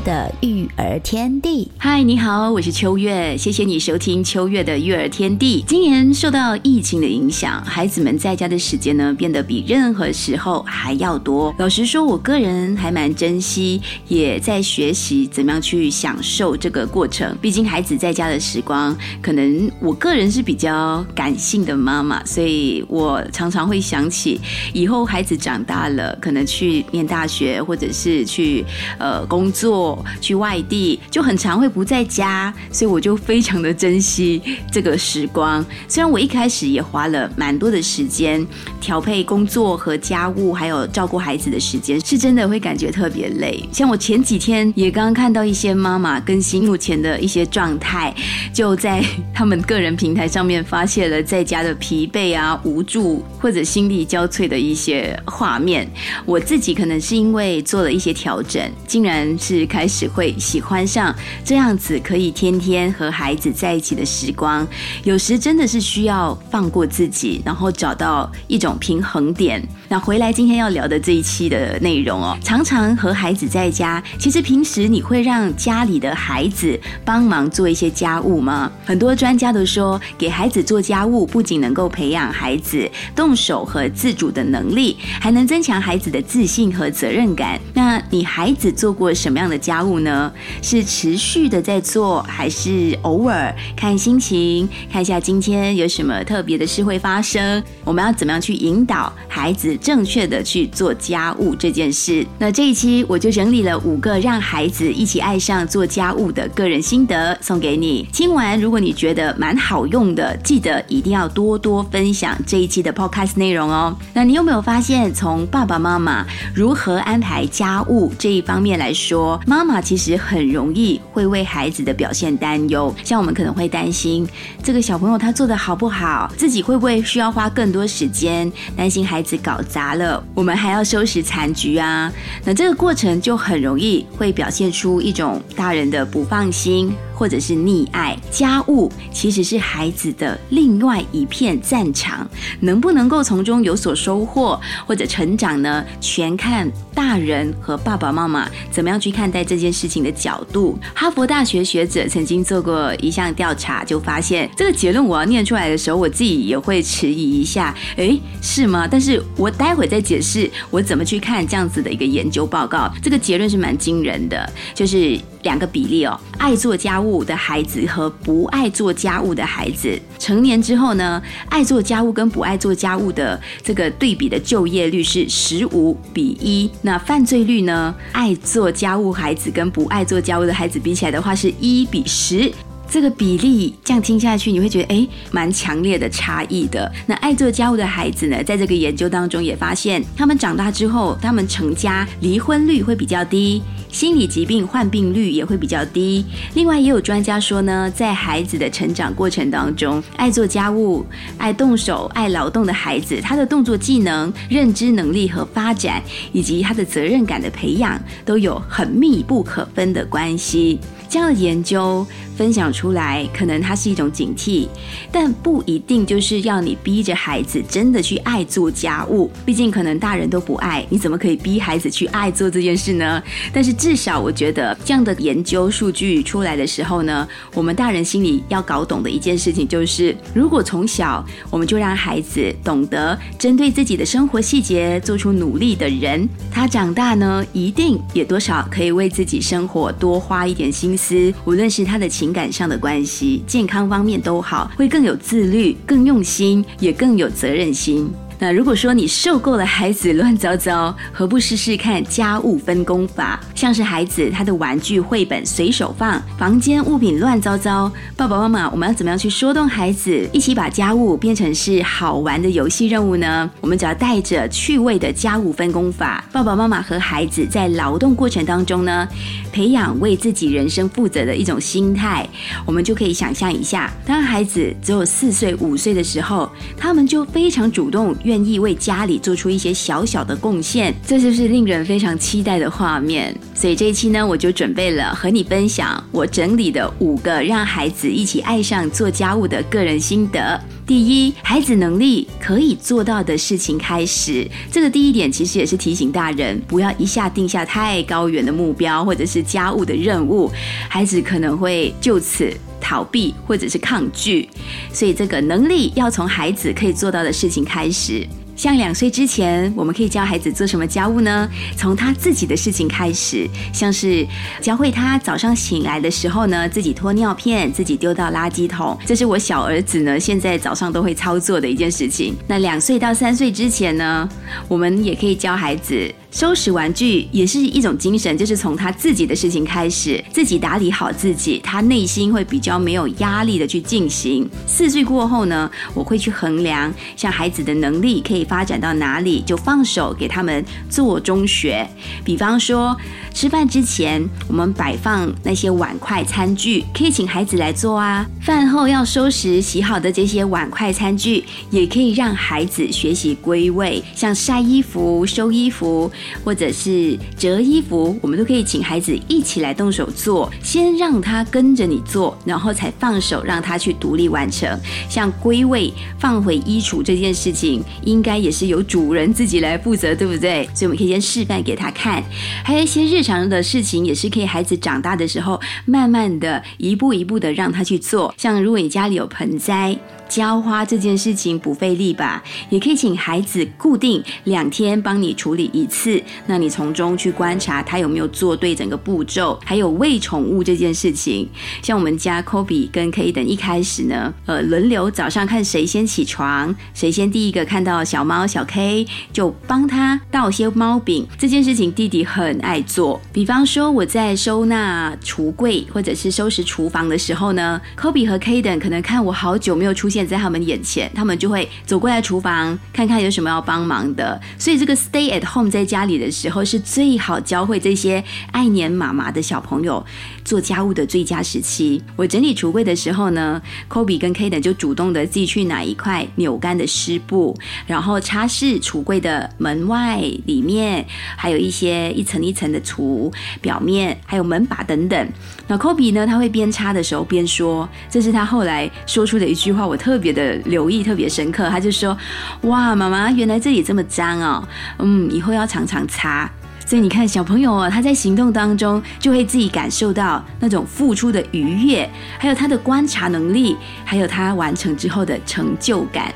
的育儿天地，嗨，你好，我是秋月，谢谢你收听秋月的育儿天地。今年受到疫情的影响，孩子们在家的时间呢变得比任何时候还要多。老实说，我个人还蛮珍惜，也在学习怎么样去享受这个过程。毕竟孩子在家的时光，可能我个人是比较感性的妈妈，所以我常常会想起以后孩子长大了，可能去念大学，或者是去呃工作。去外地就很常会不在家，所以我就非常的珍惜这个时光。虽然我一开始也花了蛮多的时间调配工作和家务，还有照顾孩子的时间，是真的会感觉特别累。像我前几天也刚刚看到一些妈妈更新目前的一些状态，就在他们个人平台上面发现了在家的疲惫啊、无助或者心力交瘁的一些画面。我自己可能是因为做了一些调整，竟然。是开始会喜欢上这样子可以天天和孩子在一起的时光，有时真的是需要放过自己，然后找到一种平衡点。那回来今天要聊的这一期的内容哦，常常和孩子在家，其实平时你会让家里的孩子帮忙做一些家务吗？很多专家都说，给孩子做家务不仅能够培养孩子动手和自主的能力，还能增强孩子的自信和责任感。那你孩子做过什么样的家务呢？是持续的在做，还是偶尔看心情？看一下今天有什么特别的事会发生？我们要怎么样去引导孩子？正确的去做家务这件事。那这一期我就整理了五个让孩子一起爱上做家务的个人心得，送给你。听完，如果你觉得蛮好用的，记得一定要多多分享这一期的 podcast 内容哦。那你有没有发现，从爸爸妈妈如何安排家务这一方面来说，妈妈妈其实很容易会为孩子的表现担忧。像我们可能会担心这个小朋友他做的好不好，自己会不会需要花更多时间，担心孩子搞。砸了，我们还要收拾残局啊！那这个过程就很容易会表现出一种大人的不放心。或者是溺爱家务，其实是孩子的另外一片战场，能不能够从中有所收获或者成长呢？全看大人和爸爸妈妈怎么样去看待这件事情的角度。哈佛大学学者曾经做过一项调查，就发现这个结论我要念出来的时候，我自己也会迟疑一下。诶，是吗？但是我待会再解释我怎么去看这样子的一个研究报告。这个结论是蛮惊人的，就是两个比例哦，爱做家务。务的孩子和不爱做家务的孩子，成年之后呢，爱做家务跟不爱做家务的这个对比的就业率是十五比一。那犯罪率呢，爱做家务孩子跟不爱做家务的孩子比起来的话，是一比十。这个比例这样听下去，你会觉得哎，蛮强烈的差异的。那爱做家务的孩子呢，在这个研究当中也发现，他们长大之后，他们成家离婚率会比较低。心理疾病患病率也会比较低。另外，也有专家说呢，在孩子的成长过程当中，爱做家务、爱动手、爱劳动的孩子，他的动作技能、认知能力和发展，以及他的责任感的培养，都有很密不可分的关系。这样的研究。分享出来，可能它是一种警惕，但不一定就是要你逼着孩子真的去爱做家务。毕竟可能大人都不爱，你怎么可以逼孩子去爱做这件事呢？但是至少我觉得这样的研究数据出来的时候呢，我们大人心里要搞懂的一件事情就是，如果从小我们就让孩子懂得针对自己的生活细节做出努力的人，他长大呢一定也多少可以为自己生活多花一点心思，无论是他的情。感上的关系、健康方面都好，会更有自律、更用心，也更有责任心。那如果说你受够了孩子乱糟糟，何不试试看家务分工法？像是孩子他的玩具、绘本随手放，房间物品乱糟糟，爸爸妈妈我们要怎么样去说动孩子，一起把家务变成是好玩的游戏任务呢？我们只要带着趣味的家务分工法，爸爸妈妈和孩子在劳动过程当中呢。培养为自己人生负责的一种心态，我们就可以想象一下，当孩子只有四岁、五岁的时候，他们就非常主动，愿意为家里做出一些小小的贡献，这就是令人非常期待的画面。所以这一期呢，我就准备了和你分享我整理的五个让孩子一起爱上做家务的个人心得。第一，孩子能力可以做到的事情开始。这个第一点其实也是提醒大人，不要一下定下太高远的目标，或者是家务的任务，孩子可能会就此逃避或者是抗拒。所以，这个能力要从孩子可以做到的事情开始。像两岁之前，我们可以教孩子做什么家务呢？从他自己的事情开始，像是教会他早上醒来的时候呢，自己脱尿片，自己丢到垃圾桶。这是我小儿子呢，现在早上都会操作的一件事情。那两岁到三岁之前呢，我们也可以教孩子。收拾玩具也是一种精神，就是从他自己的事情开始，自己打理好自己，他内心会比较没有压力的去进行。四岁过后呢，我会去衡量，像孩子的能力可以发展到哪里，就放手给他们做中学。比方说，吃饭之前我们摆放那些碗筷餐具，可以请孩子来做啊。饭后要收拾洗好的这些碗筷餐具，也可以让孩子学习归位，像晒衣服、收衣服。或者是折衣服，我们都可以请孩子一起来动手做，先让他跟着你做，然后才放手让他去独立完成。像归位、放回衣橱这件事情，应该也是由主人自己来负责，对不对？所以我们可以先示范给他看。还有一些日常的事情，也是可以孩子长大的时候，慢慢的一步一步的让他去做。像如果你家里有盆栽。浇花这件事情不费力吧？也可以请孩子固定两天帮你处理一次，那你从中去观察他有没有做对整个步骤。还有喂宠物这件事情，像我们家 Kobe 跟 K 等一开始呢，呃，轮流早上看谁先起床，谁先第一个看到小猫小 K 就帮他倒些猫饼。这件事情弟弟很爱做。比方说我在收纳橱柜或者是收拾厨房的时候呢，Kobe 和 K 等可能看我好久没有出现。现在他们眼前，他们就会走过来厨房看看有什么要帮忙的。所以这个 stay at home 在家里的时候是最好教会这些爱黏妈妈的小朋友做家务的最佳时期。我整理橱柜的时候呢，Kobe 跟 Kaden 就主动的自己去拿一块扭干的湿布，然后擦拭橱柜的门外、里面，还有一些一层一层的橱表面，还有门把等等。那 Kobe 呢，他会边擦的时候边说，这是他后来说出的一句话，我。特别的留意，特别深刻。他就说：“哇，妈妈，原来这里这么脏哦，嗯，以后要常常擦。”所以你看，小朋友啊，他在行动当中就会自己感受到那种付出的愉悦，还有他的观察能力，还有他完成之后的成就感。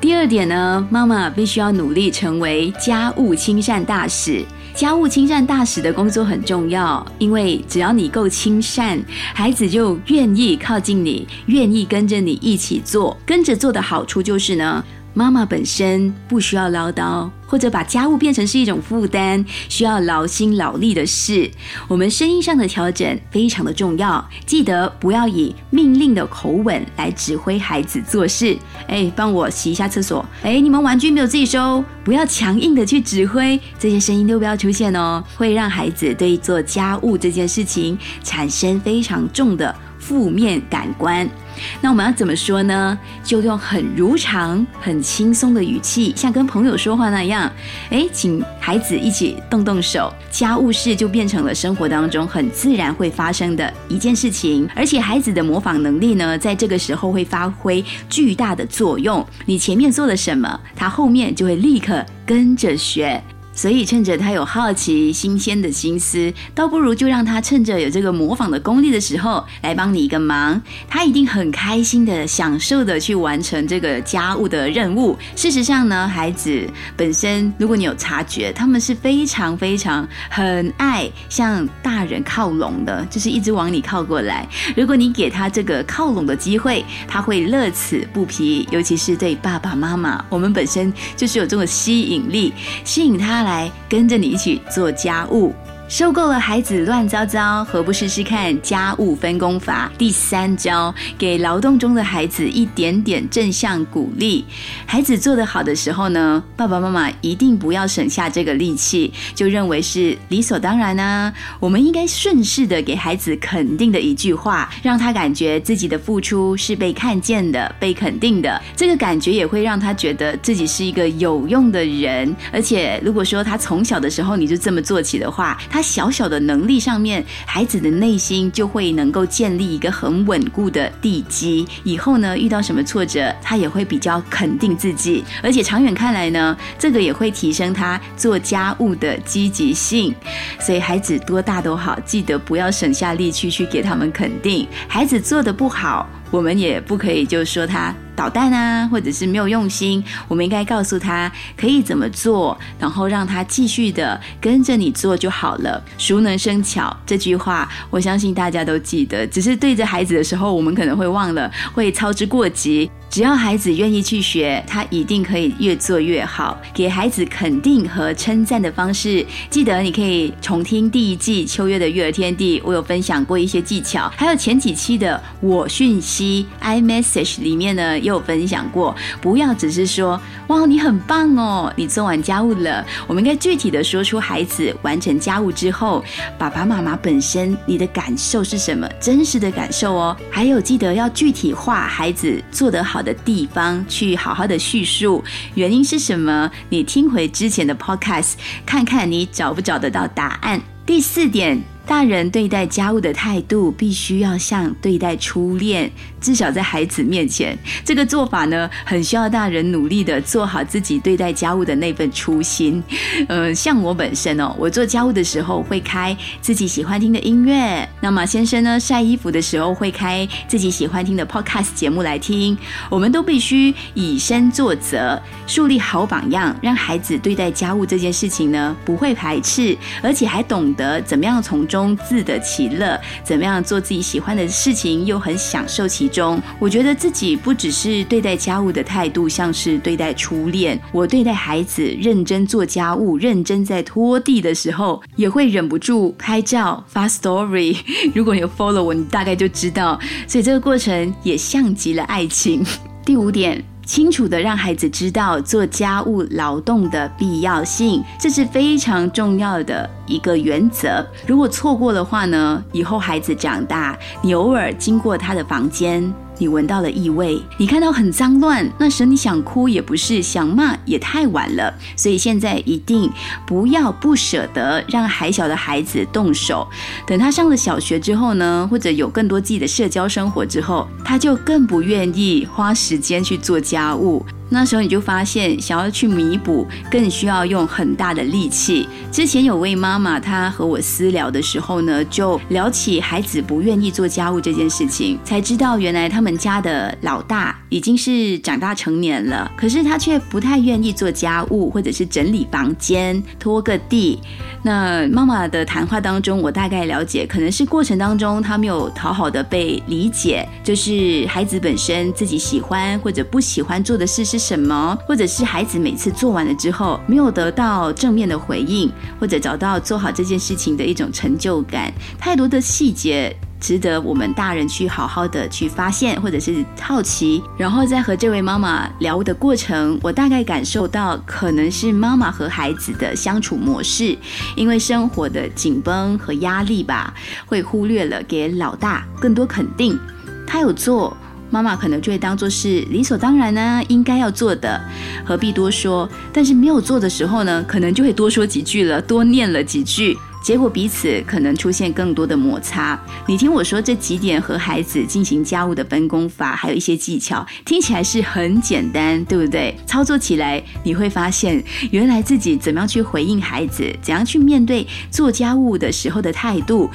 第二点呢，妈妈必须要努力成为家务亲善大使。家务亲善大使的工作很重要，因为只要你够亲善，孩子就愿意靠近你，愿意跟着你一起做。跟着做的好处就是呢。妈妈本身不需要唠叨，或者把家务变成是一种负担，需要劳心劳力的事。我们声音上的调整非常的重要，记得不要以命令的口吻来指挥孩子做事。哎，帮我洗一下厕所。哎，你们玩具没有自己收，不要强硬的去指挥，这些声音都不要出现哦，会让孩子对做家务这件事情产生非常重的负面感官。那我们要怎么说呢？就用很如常、很轻松的语气，像跟朋友说话那样，哎，请孩子一起动动手，家务事就变成了生活当中很自然会发生的一件事情。而且孩子的模仿能力呢，在这个时候会发挥巨大的作用。你前面做了什么，他后面就会立刻跟着学。所以，趁着他有好奇、新鲜的心思，倒不如就让他趁着有这个模仿的功力的时候，来帮你一个忙。他一定很开心的、享受的去完成这个家务的任务。事实上呢，孩子本身，如果你有察觉，他们是非常非常很爱向大人靠拢的，就是一直往你靠过来。如果你给他这个靠拢的机会，他会乐此不疲。尤其是对爸爸妈妈，我们本身就是有这种吸引力，吸引他。来跟着你一起做家务。受够了孩子乱糟糟，何不试试看家务分工法？第三招，给劳动中的孩子一点点正向鼓励。孩子做得好的时候呢，爸爸妈妈一定不要省下这个力气，就认为是理所当然呢。我们应该顺势的给孩子肯定的一句话，让他感觉自己的付出是被看见的、被肯定的。这个感觉也会让他觉得自己是一个有用的人。而且，如果说他从小的时候你就这么做起的话，他他小小的能力上面，孩子的内心就会能够建立一个很稳固的地基。以后呢，遇到什么挫折，他也会比较肯定自己。而且长远看来呢，这个也会提升他做家务的积极性。所以孩子多大都好，记得不要省下力气去给他们肯定。孩子做的不好。我们也不可以就说他捣蛋啊，或者是没有用心。我们应该告诉他可以怎么做，然后让他继续的跟着你做就好了。熟能生巧这句话，我相信大家都记得。只是对着孩子的时候，我们可能会忘了，会操之过急。只要孩子愿意去学，他一定可以越做越好。给孩子肯定和称赞的方式，记得你可以重听第一季秋月的育儿天地，我有分享过一些技巧，还有前几期的我讯息 iMessage 里面呢也有分享过。不要只是说哇你很棒哦，你做完家务了。我们应该具体的说出孩子完成家务之后，爸爸妈妈本身你的感受是什么，真实的感受哦。还有记得要具体化孩子做得好。好的地方去好好的叙述，原因是什么？你听回之前的 podcast，看看你找不找得到答案。第四点。大人对待家务的态度，必须要像对待初恋，至少在孩子面前，这个做法呢，很需要大人努力的做好自己对待家务的那份初心。呃，像我本身哦，我做家务的时候会开自己喜欢听的音乐，那么先生呢，晒衣服的时候会开自己喜欢听的 podcast 节目来听。我们都必须以身作则，树立好榜样，让孩子对待家务这件事情呢，不会排斥，而且还懂得怎么样从中。中自得其乐，怎么样做自己喜欢的事情，又很享受其中。我觉得自己不只是对待家务的态度，像是对待初恋。我对待孩子认真做家务，认真在拖地的时候，也会忍不住拍照发 story。如果有 follow 我，你大概就知道。所以这个过程也像极了爱情。第五点。清楚的让孩子知道做家务劳动的必要性，这是非常重要的一个原则。如果错过的话呢，以后孩子长大，你偶尔经过他的房间。你闻到了异味，你看到很脏乱，那时你想哭也不是，想骂也太晚了。所以现在一定不要不舍得让还小的孩子动手，等他上了小学之后呢，或者有更多自己的社交生活之后，他就更不愿意花时间去做家务。那时候你就发现，想要去弥补，更需要用很大的力气。之前有位妈妈，她和我私聊的时候呢，就聊起孩子不愿意做家务这件事情，才知道原来他们家的老大已经是长大成年了，可是他却不太愿意做家务，或者是整理房间、拖个地。那妈妈的谈话当中，我大概了解，可能是过程当中他没有讨好的被理解，就是孩子本身自己喜欢或者不喜欢做的事是。什么，或者是孩子每次做完了之后没有得到正面的回应，或者找到做好这件事情的一种成就感，太多的细节值得我们大人去好好的去发现，或者是好奇。然后在和这位妈妈聊的过程，我大概感受到可能是妈妈和孩子的相处模式，因为生活的紧绷和压力吧，会忽略了给老大更多肯定，他有做。妈妈可能就会当做是理所当然呢，应该要做的，何必多说？但是没有做的时候呢，可能就会多说几句了，多念了几句，结果彼此可能出现更多的摩擦。你听我说这几点和孩子进行家务的分工法，还有一些技巧，听起来是很简单，对不对？操作起来你会发现，原来自己怎么样去回应孩子，怎样去面对做家务的时候的态度，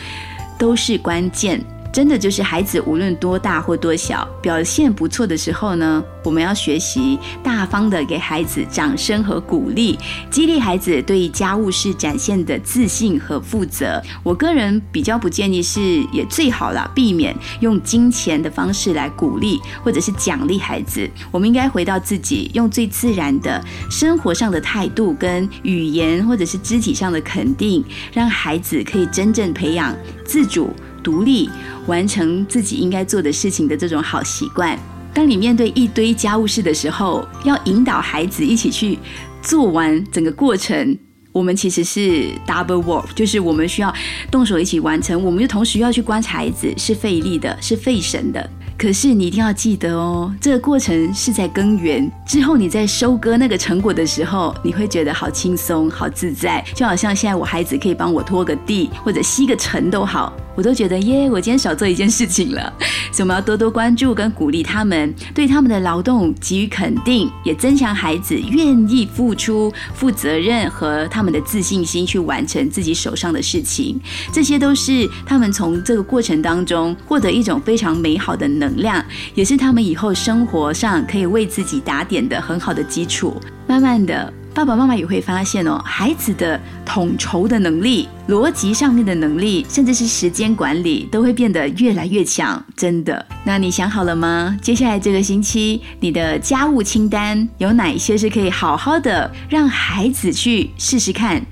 都是关键。真的就是孩子无论多大或多小，表现不错的时候呢，我们要学习大方的给孩子掌声和鼓励，激励孩子对家务事展现的自信和负责。我个人比较不建议是，也最好了，避免用金钱的方式来鼓励或者是奖励孩子。我们应该回到自己，用最自然的生活上的态度跟语言或者是肢体上的肯定，让孩子可以真正培养自主、独立、完成自己应该做的事情的这种好习惯。当你面对一堆家务事的时候，要引导孩子一起去做完整个过程。我们其实是 double work，就是我们需要动手一起完成，我们又同时要去观察孩子，是费力的，是费神的。可是你一定要记得哦，这个过程是在耕耘之后，你在收割那个成果的时候，你会觉得好轻松、好自在，就好像现在我孩子可以帮我拖个地或者吸个尘都好。我都觉得耶，我今天少做一件事情了，所以我们要多多关注跟鼓励他们，对他们的劳动给予肯定，也增强孩子愿意付出、负责任和他们的自信心去完成自己手上的事情。这些都是他们从这个过程当中获得一种非常美好的能量，也是他们以后生活上可以为自己打点的很好的基础。慢慢的。爸爸妈妈也会发现哦，孩子的统筹的能力、逻辑上面的能力，甚至是时间管理，都会变得越来越强。真的，那你想好了吗？接下来这个星期，你的家务清单有哪一些是可以好好的让孩子去试试看？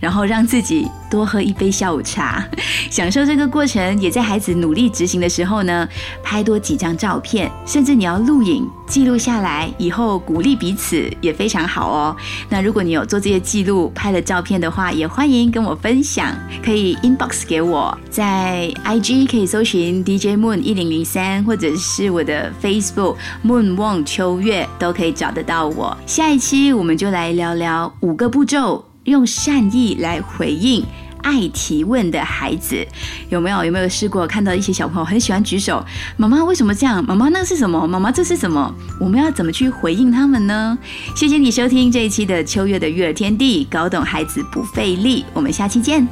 然后让自己多喝一杯下午茶，享受这个过程。也在孩子努力执行的时候呢，拍多几张照片，甚至你要录影记录下来，以后鼓励彼此也非常好哦。那如果你有做这些记录、拍了照片的话，也欢迎跟我分享，可以 inbox 给我，在 IG 可以搜寻 DJ Moon 一零零三，或者是我的 Facebook Moon 望秋月，都可以找得到我。下一期我们就来聊聊五个步骤。用善意来回应爱提问的孩子，有没有？有没有试过看到一些小朋友很喜欢举手？妈妈为什么这样？妈妈那是什么？妈妈这是什么？我们要怎么去回应他们呢？谢谢你收听这一期的秋月的育儿天地，搞懂孩子不费力。我们下期见。